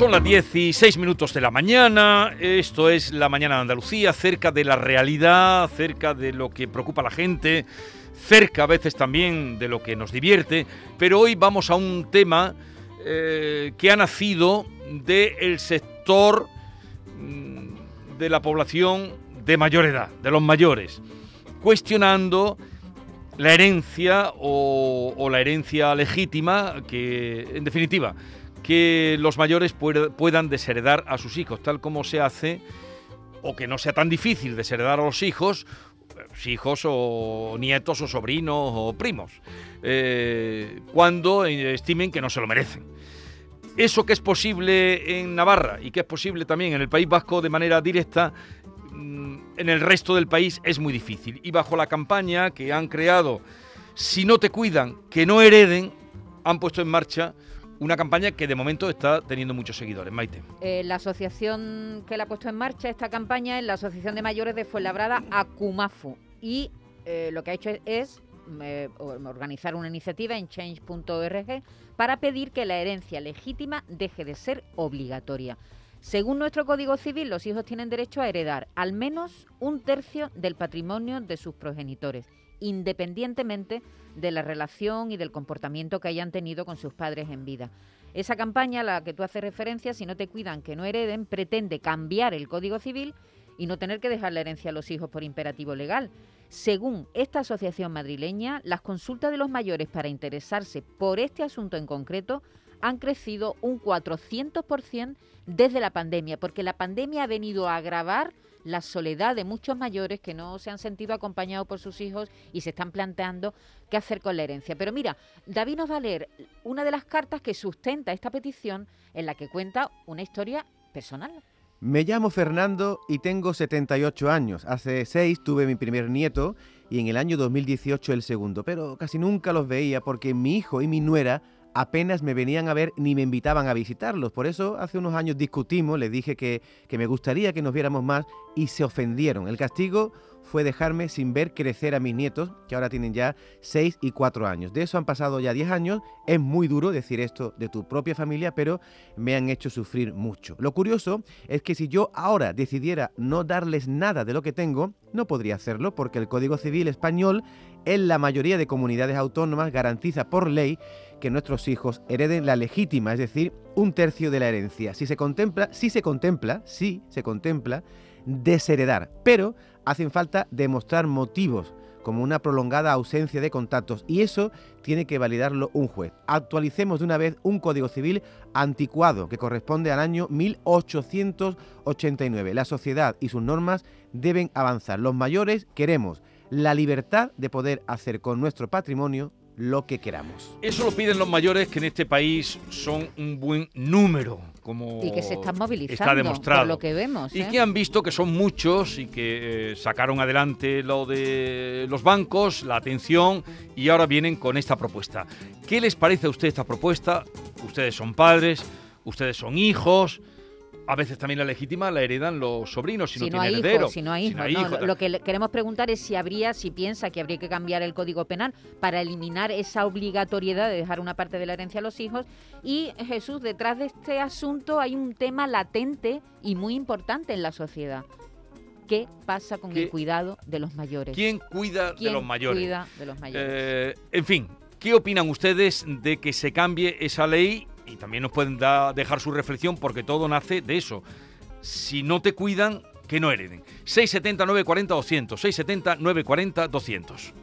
Son las 16 minutos de la mañana, esto es la mañana de Andalucía, cerca de la realidad, cerca de lo que preocupa a la gente, cerca a veces también de lo que nos divierte, pero hoy vamos a un tema eh, que ha nacido del sector mm, de la población de mayor edad, de los mayores, cuestionando la herencia o, o la herencia legítima que, en definitiva, que los mayores puedan desheredar a sus hijos, tal como se hace, o que no sea tan difícil desheredar a los hijos, hijos o nietos o sobrinos o primos, eh, cuando estimen que no se lo merecen. Eso que es posible en Navarra y que es posible también en el País Vasco de manera directa, mm, en el resto del país es muy difícil. Y bajo la campaña que han creado, si no te cuidan, que no hereden, han puesto en marcha una campaña que de momento está teniendo muchos seguidores. Maite. Eh, la asociación que la ha puesto en marcha esta campaña es la Asociación de Mayores de Fuenlabrada, Acumafu. Y eh, lo que ha hecho es, eh, organizar una iniciativa en change.org para pedir que la herencia legítima deje de ser obligatoria. Según nuestro Código Civil, los hijos tienen derecho a heredar al menos un tercio del patrimonio de sus progenitores independientemente de la relación y del comportamiento que hayan tenido con sus padres en vida. Esa campaña a la que tú haces referencia, si no te cuidan que no hereden, pretende cambiar el Código Civil y no tener que dejar la herencia a los hijos por imperativo legal. Según esta asociación madrileña, las consultas de los mayores para interesarse por este asunto en concreto han crecido un 400% desde la pandemia, porque la pandemia ha venido a agravar la soledad de muchos mayores que no se han sentido acompañados por sus hijos y se están planteando qué hacer con la herencia. Pero mira, David nos va a leer una de las cartas que sustenta esta petición en la que cuenta una historia personal. Me llamo Fernando y tengo 78 años. Hace seis tuve mi primer nieto y en el año 2018 el segundo, pero casi nunca los veía porque mi hijo y mi nuera apenas me venían a ver ni me invitaban a visitarlos. Por eso hace unos años discutimos, les dije que, que, me gustaría que nos viéramos más y se ofendieron. El castigo fue dejarme sin ver crecer a mis nietos, que ahora tienen ya 6 y 4 años. De eso han pasado ya 10 años. Es muy duro decir esto de tu propia familia, pero me han hecho sufrir mucho. Lo curioso es que si yo ahora decidiera no darles nada de lo que tengo, no podría hacerlo porque el Código Civil español en la mayoría de comunidades autónomas garantiza por ley que nuestros hijos hereden la legítima, es decir, un tercio de la herencia. Si se contempla, si se contempla, si se contempla desheredar, pero hacen falta demostrar motivos como una prolongada ausencia de contactos y eso tiene que validarlo un juez. Actualicemos de una vez un Código Civil anticuado que corresponde al año 1889. La sociedad y sus normas deben avanzar. Los mayores queremos la libertad de poder hacer con nuestro patrimonio lo que queramos. Eso lo piden los mayores que en este país son un buen número, como y que se están movilizando, está demostrado. Por lo que vemos. Y ¿eh? que han visto que son muchos y que eh, sacaron adelante lo de los bancos, la atención y ahora vienen con esta propuesta. ¿Qué les parece a usted esta propuesta? Ustedes son padres, ustedes son hijos a veces también la legítima la heredan los sobrinos si, no, tienen heredero. si no hay hijos. lo que queremos preguntar es si habría, si piensa que habría que cambiar el Código Penal para eliminar esa obligatoriedad de dejar una parte de la herencia a los hijos. Y Jesús, detrás de este asunto hay un tema latente y muy importante en la sociedad. ¿Qué pasa con el cuidado de los mayores? ¿Quién cuida de los mayores? Cuida de los mayores? Eh, en fin, ¿qué opinan ustedes de que se cambie esa ley y también nos pueden dejar su reflexión porque todo nace de eso. Si no te cuidan, que no hereden. 670 940 200, 670 940 200.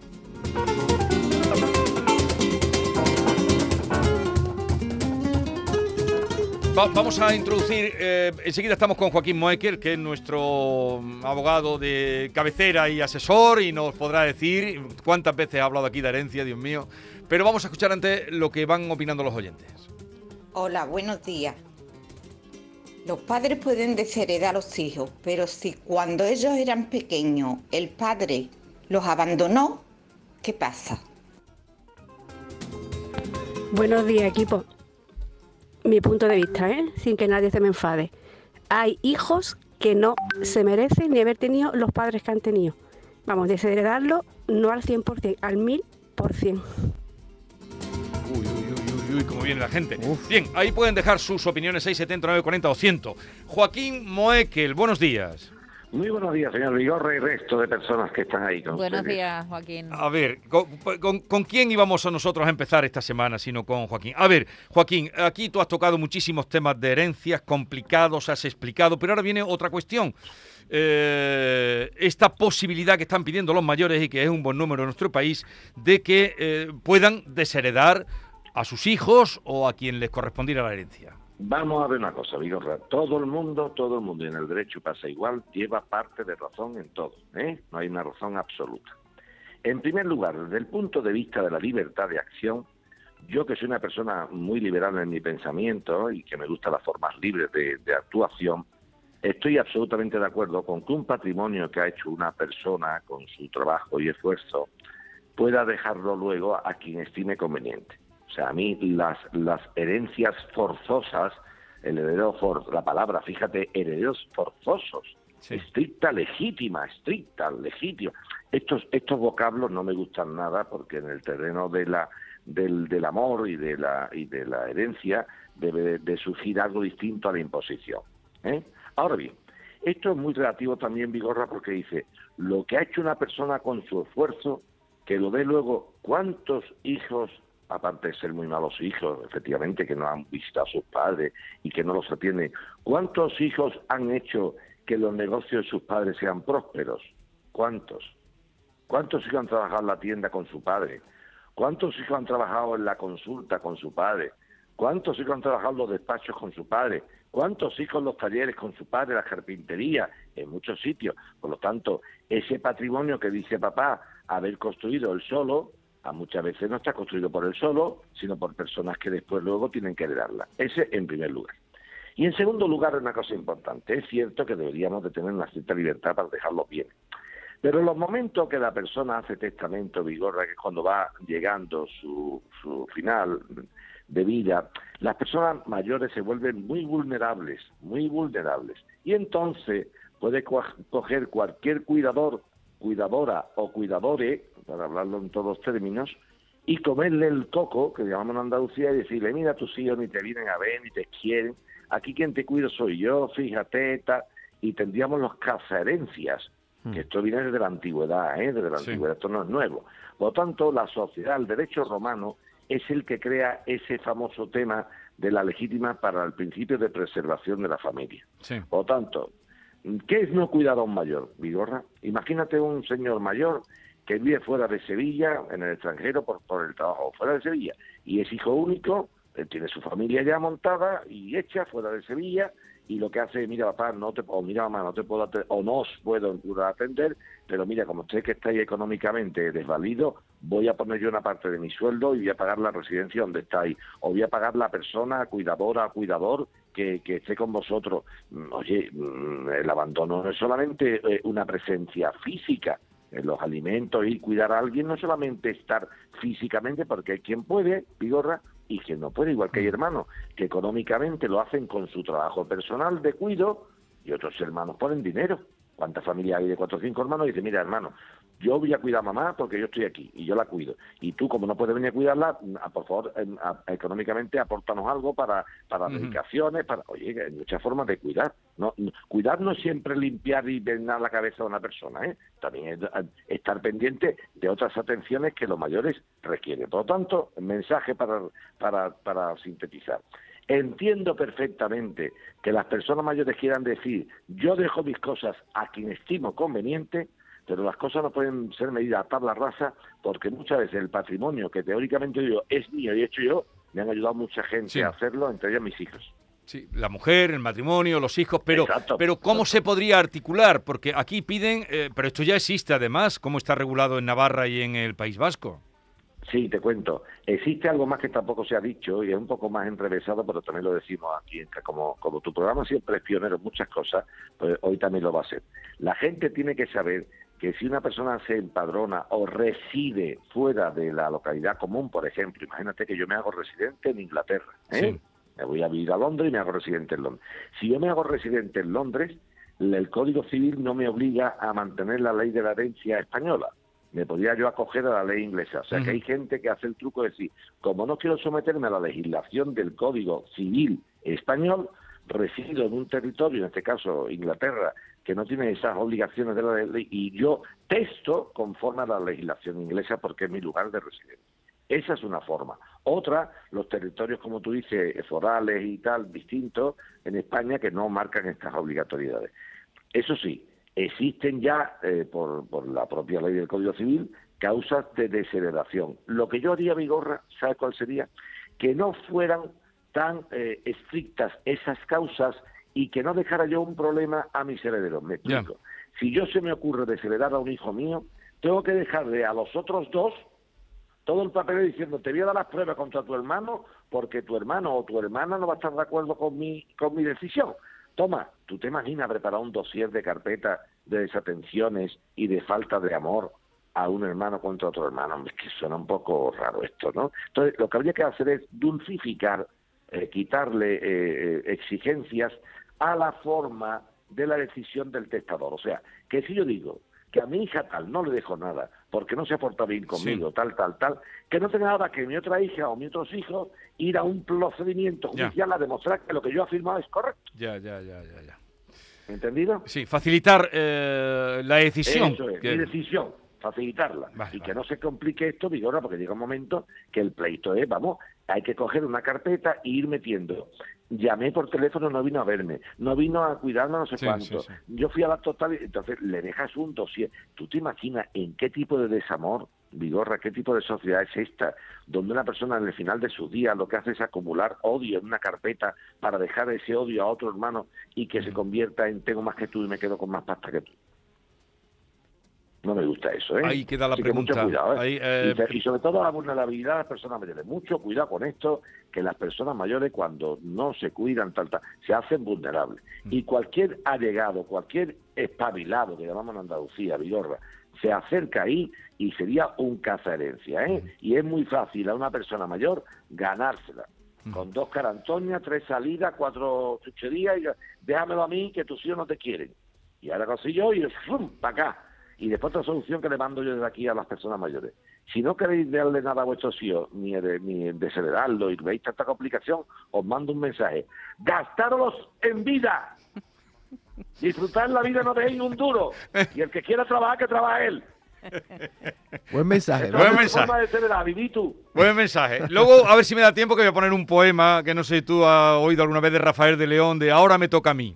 vamos a introducir, eh, enseguida estamos con Joaquín Moecker, que es nuestro abogado de cabecera y asesor, y nos podrá decir cuántas veces ha hablado aquí de herencia, Dios mío. Pero vamos a escuchar antes lo que van opinando los oyentes. Hola, buenos días. Los padres pueden desheredar a los hijos, pero si cuando ellos eran pequeños el padre los abandonó, ¿qué pasa? Buenos días, equipo. Mi punto de vista, ¿eh? sin que nadie se me enfade. Hay hijos que no se merecen ni haber tenido los padres que han tenido. Vamos, desheredarlo no al 100%, al 1000%. Uy, uy, cómo viene la gente. Uf. Bien, ahí pueden dejar sus opiniones 679 40 o 100. Joaquín Moekel, buenos días. Muy buenos días, señor Vigorra y resto de personas que están ahí con Buenos ustedes. días, Joaquín. A ver, ¿con, con- con quién íbamos a nosotros a empezar esta semana, sino con Joaquín? A ver, Joaquín, aquí tú has tocado muchísimos temas de herencias complicados, has explicado, pero ahora viene otra cuestión. Eh, esta posibilidad que están pidiendo los mayores y que es un buen número en nuestro país, de que eh, puedan desheredar a sus hijos o a quien les correspondiera la herencia. Vamos a ver una cosa, Vigorra. Todo el mundo, todo el mundo y en el derecho pasa igual, lleva parte de razón en todo. ¿eh? No hay una razón absoluta. En primer lugar, desde el punto de vista de la libertad de acción, yo que soy una persona muy liberal en mi pensamiento y que me gustan las formas libres de, de actuación, estoy absolutamente de acuerdo con que un patrimonio que ha hecho una persona con su trabajo y esfuerzo pueda dejarlo luego a quien estime conveniente. Sea, a mí las, las herencias forzosas, el heredero for, la palabra, fíjate, herederos forzosos, Sí. estricta, legítima, estricta, legítima. Estos, estos vocablos no me gustan nada porque en el terreno de la, del, del amor y de la, y de la herencia debe de, surgir algo distinto a la imposición. ¿eh? Ahora bien, esto es muy relativo también, Vigorra, porque dice, lo que ha hecho una persona con su esfuerzo, que lo dé luego, ¿cuántos hijos, aparte de ser muy malos hijos, efectivamente, que no han visitado a sus padres y que no los atienden, ¿cuántos hijos han hecho que los negocios de sus padres sean prósperos? ¿Cuántos? ¿Cuántos hijos han trabajado en la tienda con su padre? ¿Cuántos hijos han trabajado en la consulta con su padre? ¿Cuántos hijos han trabajado en los despachos con su padre? ¿Cuántos hijos en los talleres con su padre, la carpintería, en muchos sitios? Por lo tanto, ese patrimonio que dice papá haber construido él solo, a muchas veces no está construido por él solo, sino por personas que después luego tienen que heredarla. Ese en primer lugar. Y en segundo lugar, una cosa importante, es cierto que deberíamos de tener una cierta libertad para dejarlo bien. Pero en los momentos que la persona hace testamento, Vigorra, que es cuando va llegando su, final de vida, las personas mayores se vuelven muy vulnerables, muy vulnerables. Y entonces puede co- coger cualquier cuidador, cuidadora o cuidadore, para hablarlo en todos términos, y comerle el coco, que llamamos en Andalucía, y decirle, mira, tus hijos ni te vienen a ver, ni te quieren, aquí quien te cuido soy yo, fíjate, tal, y tendríamos los cazaherencias, que esto viene desde la antigüedad, ¿eh? desde la Sí. antigüedad, esto no es nuevo. Por lo tanto, la sociedad, el derecho romano, es el que crea ese famoso tema de la legítima para el principio de preservación de la familia. Sí. Por lo tanto, ¿qué es no cuidar a un mayor, Vigorra? Imagínate un señor mayor que vive fuera de Sevilla, en el extranjero, por, por el trabajo, fuera de Sevilla, y es hijo único, tiene su familia ya montada y hecha fuera de Sevilla, y lo que hace es, mira papá, no te, o mira mamá, no te puedo atender, o no os puedo atender, pero mira, como usted que estáis económicamente desvalido, voy a poner yo una parte de mi sueldo y voy a pagar la residencia donde estáis, o voy a pagar la persona cuidadora, cuidador que, que esté con vosotros. Mm, Oye, mm, el abandono no es solamente eh, una presencia física, los alimentos y cuidar a alguien no solamente estar físicamente, porque hay quien puede, Vigorra, y quien no puede, igual que hay hermanos que económicamente lo hacen con su trabajo personal de cuido y otros hermanos ponen dinero. ¿Cuántas familias hay de cuatro o cinco hermanos? Y dice, mira, hermano, yo voy a cuidar a mamá porque yo estoy aquí y yo la cuido. Y tú, como no puedes venir a cuidarla, a- por favor, em, a- económicamente apórtanos algo para, para medicaciones, para... Oye, hay muchas formas de cuidar. No, no- cuidar no es siempre limpiar y venar la cabeza de una persona, ¿eh? También es eh, estar pendiente de otras atenciones que los mayores requieren. Por lo tanto, mensaje para, para, para sintetizar. Entiendo perfectamente que las personas mayores quieran decir, yo dejo mis cosas a quien estimo conveniente, pero las cosas no pueden ser medidas a tabla rasa porque muchas veces el patrimonio que teóricamente yo es mío y he hecho yo, me han ayudado mucha gente Sí. a hacerlo, entre ellos mis hijos. Sí, la mujer, el matrimonio, los hijos, pero, Exacto, pero ¿cómo exacto. se podría articular? Porque aquí piden, eh, pero esto ya existe además, ¿cómo está regulado en Navarra y en el País Vasco? Sí, te cuento. Existe algo más que tampoco se ha dicho y es un poco más enrevesado, pero también lo decimos aquí. Como, como tu programa siempre es pionero en muchas cosas, pues hoy también lo va a ser. La gente tiene que saber que si una persona se empadrona o reside fuera de la localidad común, por ejemplo, imagínate que yo me hago residente en Inglaterra, ¿eh? Sí. me voy a vivir a Londres y me hago residente en Londres. Si yo me hago residente en Londres, el Código Civil no me obliga a mantener la ley de la herencia española. me podía yo acoger a la ley inglesa. O sea, que hay gente que hace el truco de decir, como no quiero someterme a la legislación del Código Civil español, resido en un territorio, en este caso Inglaterra, que no tiene esas obligaciones de la ley, y yo texto conforme a la legislación inglesa porque es mi lugar de residencia. Esa es una forma. Otra, los territorios, como tú dices, forales y tal, distintos en España que no marcan estas obligatoriedades. Eso sí, existen ya, eh, por, por, la propia ley del Código Civil, causas de desheredación. Lo que yo haría, Vigorra, ¿sabes cuál sería? Que no fueran tan eh, estrictas esas causas y que no dejara yo un problema a mis herederos. Me explico. Si yo se me ocurre desheredar a un hijo mío, tengo que dejarle a los otros dos todo el papel diciendo te voy a dar las pruebas contra tu hermano porque tu hermano o tu hermana no va a estar de acuerdo con mi, con mi decisión. Toma, ¿tú te imaginas preparar un dossier de carpeta de desatenciones y de falta de amor a un hermano contra otro hermano? Es que suena un poco raro esto, ¿no? Entonces, lo que habría que hacer es dulcificar, eh, quitarle eh, eh, exigencias a la forma de la decisión del testador. O sea, que si yo digo que a mi hija tal no le dejo nada porque no se ha portado bien conmigo, tal, tal, tal, que no tenga nada que mi otra hija o mi otros hijos ir a un procedimiento judicial a demostrar que lo que yo he afirmado es correcto. Ya, ya, ya, ya, ya. ¿Entendido? Sí, facilitar eh, la decisión. Eso es, mi decisión, facilitarla. y que no se complique esto, Vigora, porque llega un momento que el pleito es, vamos, hay que coger una carpeta e ir metiendo. Llamé por teléfono, no vino a verme, no vino a cuidarme no sé cuánto. Yo fui a la total, entonces le dejas un dossier. ¿Tú te imaginas en qué tipo de desamor, Vigorra, qué tipo de sociedad es esta, donde una persona en el final de sus días lo que hace es acumular odio en una carpeta para dejar ese odio a otro hermano y que se convierta en tengo más que tú y me quedo con más pasta que tú? No me gusta eso, ¿eh? Ahí queda la pregunta. mucho cuidado, ¿eh? eh y, sobre todo la vulnerabilidad de las personas mayores. Mucho cuidado con esto, que las personas mayores cuando no se cuidan, tal, se hacen vulnerables. Mm. Y cualquier allegado, cualquier espabilado, que llamamos en Andalucía, Vigorra, se acerca ahí y sería un cazaherencia, ¿eh? Mm. Y es muy fácil a una persona mayor ganársela. Mm. Con dos carantoñas, tres salidas, cuatro chucherías, y déjamelo a mí que tus hijos no te quieren. Y ahora consigo yo y ¡fum! para acá y después otra solución que le mando yo desde aquí a las personas mayores. Si no queréis darle nada a vuestros hijos, ni, de, ni desheredarlo, y veis tanta complicación, os mando un mensaje. ¡Gastarlos en vida! Disfrutar la vida no dejéis un duro. Y el que quiera trabajar, que trabaje él. Buen mensaje. Buen mensaje. Buen mensaje. Luego, a ver si me da tiempo que voy a poner un poema que no sé si tú has oído alguna vez de Rafael de León, de Ahora me toca a mí.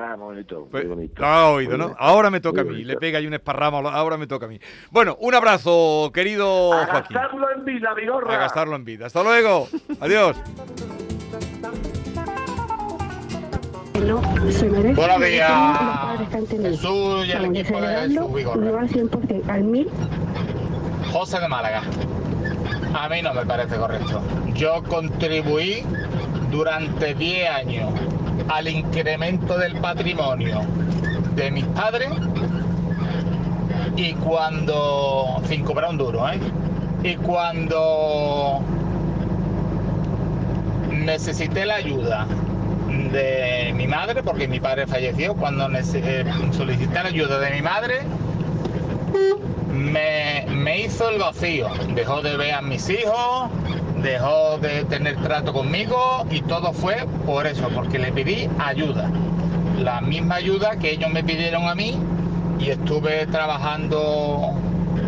Ah, bonito, muy pues, bonito. Lo ha oído, ¿no? Ahora me toca a mí. Le pega ahí un esparramo, ahora me toca a mí. Bueno, un abrazo, querido a gastarlo en vida, Vigorra. A gastarlo en vida. Hasta luego. Adiós. No se merece Buenos días. Jesús y el equipo de Jesús Vigorra. No al 100%, al 1000. José de Málaga. A mí no me parece correcto. Yo contribuí durante 10 años al incremento del patrimonio de mis padres y cuando, sin cobrar un duro, ¿eh? Y cuando necesité la ayuda de mi madre, porque mi padre falleció, cuando eh, solicité la ayuda de mi madre, me, me hizo el vacío. Dejó de ver a mis hijos, dejó de tener trato conmigo y todo fue por eso, porque le pedí ayuda. La misma ayuda que ellos me pidieron a mí y estuve trabajando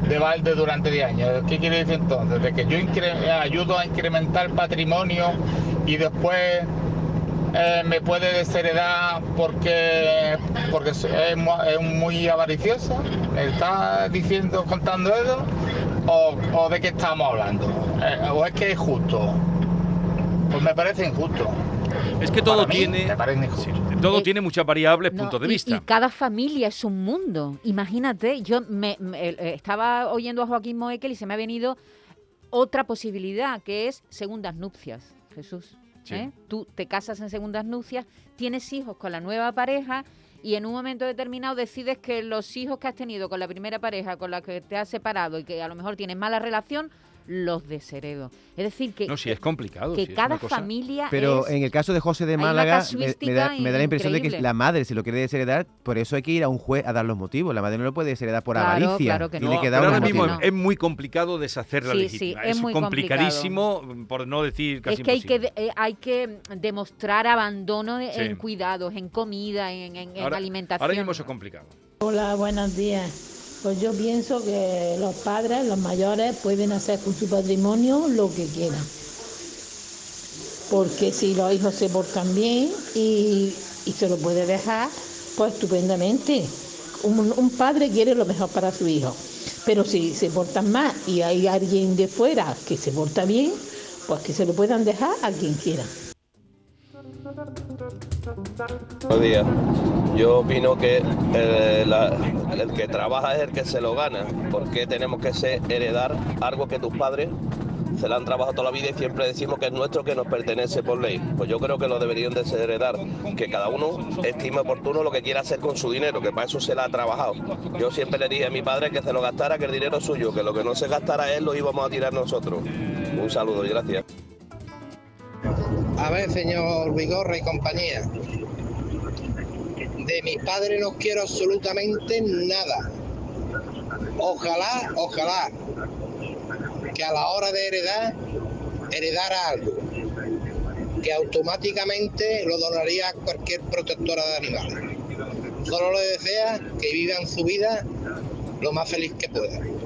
de balde durante 10 años. ¿Qué quiere decir entonces? De que yo ayudo a incrementar patrimonio y después eh, me puede desheredar porque, porque es, muy avaricioso. ¿Me está diciendo, contando eso? ¿O, de qué estamos hablando? Eh, ¿O es que es justo? Pues me parece injusto. Es que todo tiene todo eh, tiene muchas variables, puntos de vista. Y cada familia es un mundo. Imagínate, yo me, estaba oyendo a Joaquín Moekel y se me ha venido otra posibilidad, que es segundas nupcias, Jesús. ¿eh? Tú te casas en segundas nupcias, tienes hijos con la nueva pareja y en un momento determinado decides que los hijos que has tenido con la primera pareja con la que te has separado y que a lo mejor tienes mala relación, los desheredo. Es decir, que, No, sí, es complicado. que sí, cada familia Pero es... en el caso de José de Málaga, me, da, me da la impresión de que la madre, si lo quiere desheredar, por eso hay que ir a un juez a dar los motivos. La madre no lo puede desheredar por Claro, avaricia. claro que Tiene No, que pero dar ahora mismo es muy complicado deshacer la Sí, sí, legítima. es es muy complicadísimo, por no decir casi es que hay que, eh, hay que demostrar abandono en cuidados, en comida, en, en- en Ahora- alimentación. Ahora mismo eso es complicado. Hola, buenos días. Pues yo pienso que los padres, los mayores, pueden hacer con su patrimonio lo que quieran. Porque si los hijos se portan bien y, y se lo puede dejar, pues estupendamente. Un, un padre quiere lo mejor para su hijo. Pero si se portan mal y hay alguien de fuera que se porta bien, pues que se lo puedan dejar a quien quiera. Buenos días. Yo opino que eh, la- el que trabaja es el que se lo gana. ¿Por qué tenemos que ser- heredar algo que tus padres se lo han trabajado toda la vida y siempre decimos que es nuestro, que nos pertenece por ley? Pues yo creo que lo deberían de ser heredar. Que cada uno estime oportuno lo que quiera hacer con su dinero, que para eso se la ha trabajado. Yo siempre le dije a mi padre que se lo gastara, que el dinero es suyo, que lo que no se gastara él lo íbamos a tirar nosotros. Un saludo y gracias. A ver, señor Vigorra y compañía. De mis padres no quiero absolutamente nada. Ojalá, ojalá, que a la hora de heredar, heredara algo. Que automáticamente lo donaría a cualquier protectora de animales. Solo le desea que vivan su vida lo más feliz que puedan.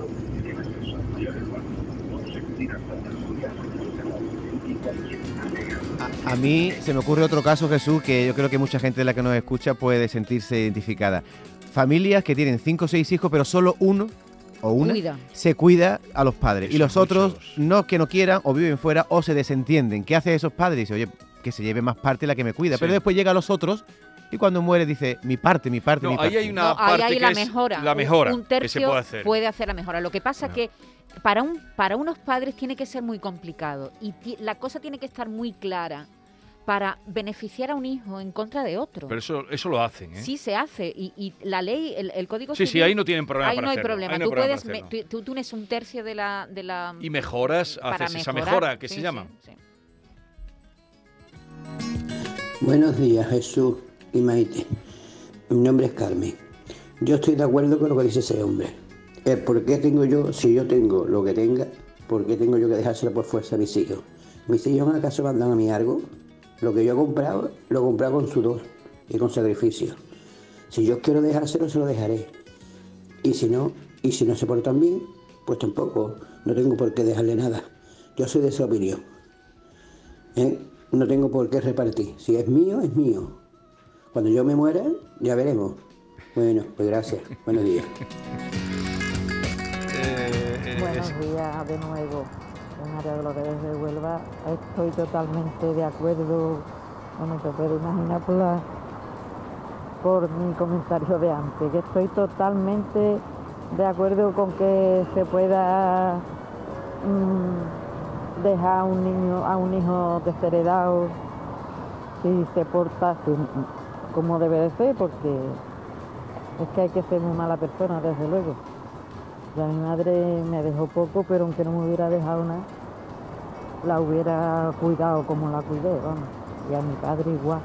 A, mí se me ocurre otro caso, Jesús, que yo creo que mucha gente de la que nos escucha puede sentirse identificada. Familias que tienen cinco o seis hijos, pero solo uno o una Cuida. se cuida a los padres. Eso y los otros muchos. no que no quieran o viven fuera o se desentienden. ¿Qué hacen esos padres? Dice, oye, que se lleve más parte la que me cuida. Sí. Pero después llega a los otros y cuando muere dice, mi parte, mi parte, mi No, parte. ahí hay una No, ahí parte hay que la es mejora. la Un- mejora un, que tercio se puede hacer. hacer la mejora. Lo que pasa Ah. que para un para unos padres tiene que ser muy complicado y ti- la cosa tiene que estar muy clara para beneficiar a un hijo en contra de otro. Pero eso, eso lo hacen, ¿eh? Sí se hace y, y la ley, el, el código Sí, sí, civil, ahí no tienen problema ahí para no hay hacerlo, problema. ahí no hay tú problema puedes, para me- hacerlo. tú, tú tienes un tercio de la de la Y mejoras, haces esa mejora que Sí, se sí, llama. sí. Buenos días, Jesús y Maite. Mi nombre es Carmen. Yo estoy de acuerdo con lo que dice ese hombre. El por qué tengo yo, si yo tengo lo que tenga, por qué tengo yo que dejárselo por fuerza a mis hijos. ¿Mis hijos acaso mandan a mí algo? Lo que yo he comprado, lo he comprado con sudor y con sacrificio. Si yo quiero dejárselo, se lo dejaré. Y si no, y si no se portan bien, pues tampoco, no tengo por qué dejarle nada. Yo soy de esa opinión. ¿eh? No tengo por qué repartir. Si es mío, es mío. Cuando yo me muera, ya veremos. Bueno, pues gracias. Buenos días. Eh, eh, Buenos días de nuevo. María Dolores de Huelva estoy totalmente de acuerdo, como te puedes imaginar por, mi comentario de antes, que estoy totalmente de acuerdo con que se pueda mm, dejar a un niño, a un hijo desheredado si se porta como debe de ser, porque es que hay que ser muy mala persona, desde luego. Ya mi madre me dejó poco, pero aunque no me hubiera dejado nada, la hubiera cuidado como la cuidé, vamos. Y a mi padre igual.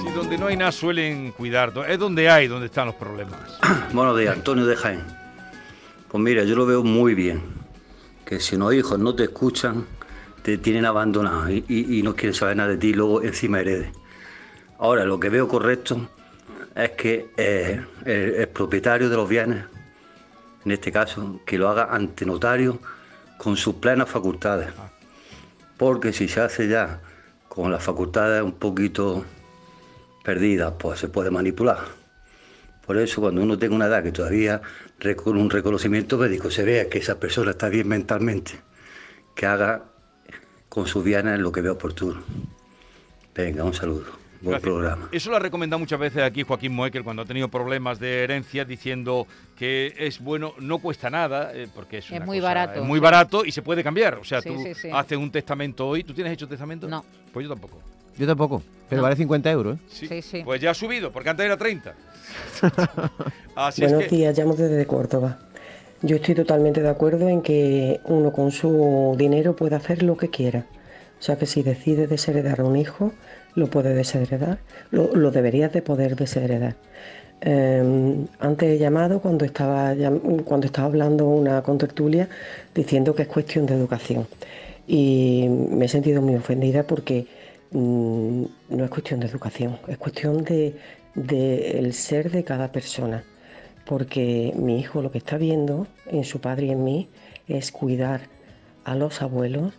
Si donde no hay nada suelen cuidar, es donde hay, donde están los problemas. Buenos días, Antonio de Jaén. Pues mira, yo lo veo muy bien. Que si unos hijos no te escuchan, te tienen abandonado y, y- y no quieren saber nada de ti, luego encima heredes. Ahora, lo que veo correcto es que eh, el, el propietario de los bienes, en este caso, que lo haga ante notario con sus plenas facultades. Porque si se hace ya con las facultades un poquito perdidas, pues se puede manipular. Por eso cuando uno tenga una edad que todavía con un reconocimiento médico se vea que esa persona está bien mentalmente, que haga con sus bienes lo que vea oportuno. Venga, un saludo. Buen Gracias. programa. Eso lo ha recomendado muchas veces aquí Joaquín Moekel cuando ha tenido problemas de herencia, diciendo que es bueno, no cuesta nada, eh, porque es, Es una muy cosa- barato, es muy sí. barato y se puede cambiar. O sea, Sí, tú sí, sí. haces un testamento hoy. ¿Tú tienes hecho testamento? No. Pues yo tampoco. Yo tampoco, pero No. vale 50 euros. ¿eh? Sí. Sí, sí. Pues ya ha subido, porque antes era 30. Así Buenos es que. días, llamo desde Córdoba. Yo estoy totalmente de acuerdo en que uno con su dinero puede hacer lo que quiera. O sea que si decide desheredar a un hijo, lo puede desheredar, lo, lo deberías de poder desheredar. Eh, antes he llamado cuando estaba, cuando estaba hablando una contertulia diciendo que es cuestión de educación. Y me he sentido muy ofendida porque mm, no es cuestión de educación, es cuestión de, de el ser de cada persona. Porque mi hijo lo que está viendo en su padre y en mí es cuidar a los abuelos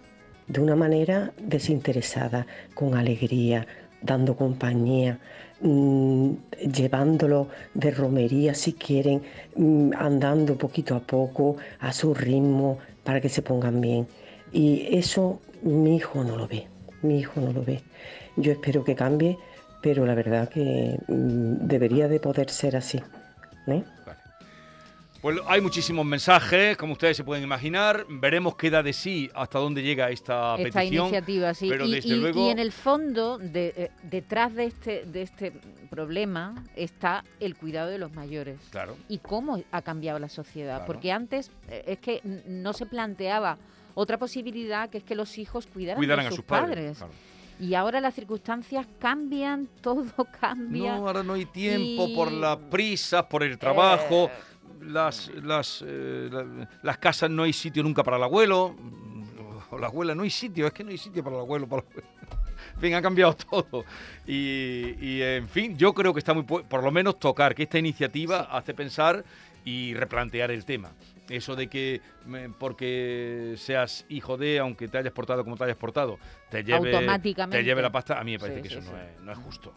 de una manera desinteresada, con alegría, dando compañía, mm, llevándolo de romería si quieren, mm, andando poquito a poco, a su ritmo, para que se pongan bien. Y eso mi hijo no lo ve, mi hijo no lo ve. Yo espero que cambie, pero la verdad que mm, debería de poder ser así. ¿eh? Pues hay muchísimos mensajes, como ustedes se pueden imaginar. Veremos qué da de sí hasta dónde llega esta, esta petición. iniciativa, sí. Pero y, desde y- luego. y en el fondo, de- eh, detrás de este, de este problema está el cuidado de los mayores. Claro. Y cómo ha cambiado la sociedad. Claro. Porque antes eh, es que no se planteaba otra posibilidad que es que los hijos cuidaran, Cuidaran a sus, sus padres, padres. claro. Y ahora las circunstancias cambian, todo cambia. No, ahora no hay tiempo y- por las prisas, por el trabajo. Las, las, eh, la- las casas no hay sitio nunca para el abuelo. O la abuela no hay sitio, es que no hay sitio para el abuelo. Para el abuelo. En fin, ha cambiado todo. Y, y, en fin, yo creo que está muy. Por lo menos tocar que esta iniciativa hace pensar y replantear el tema. Eso de que porque seas hijo de, aunque te hayas portado como te hayas portado, te lleve, Automáticamente. te lleve la pasta, a mí me parece Sí, que sí, eso. No, es, no es justo.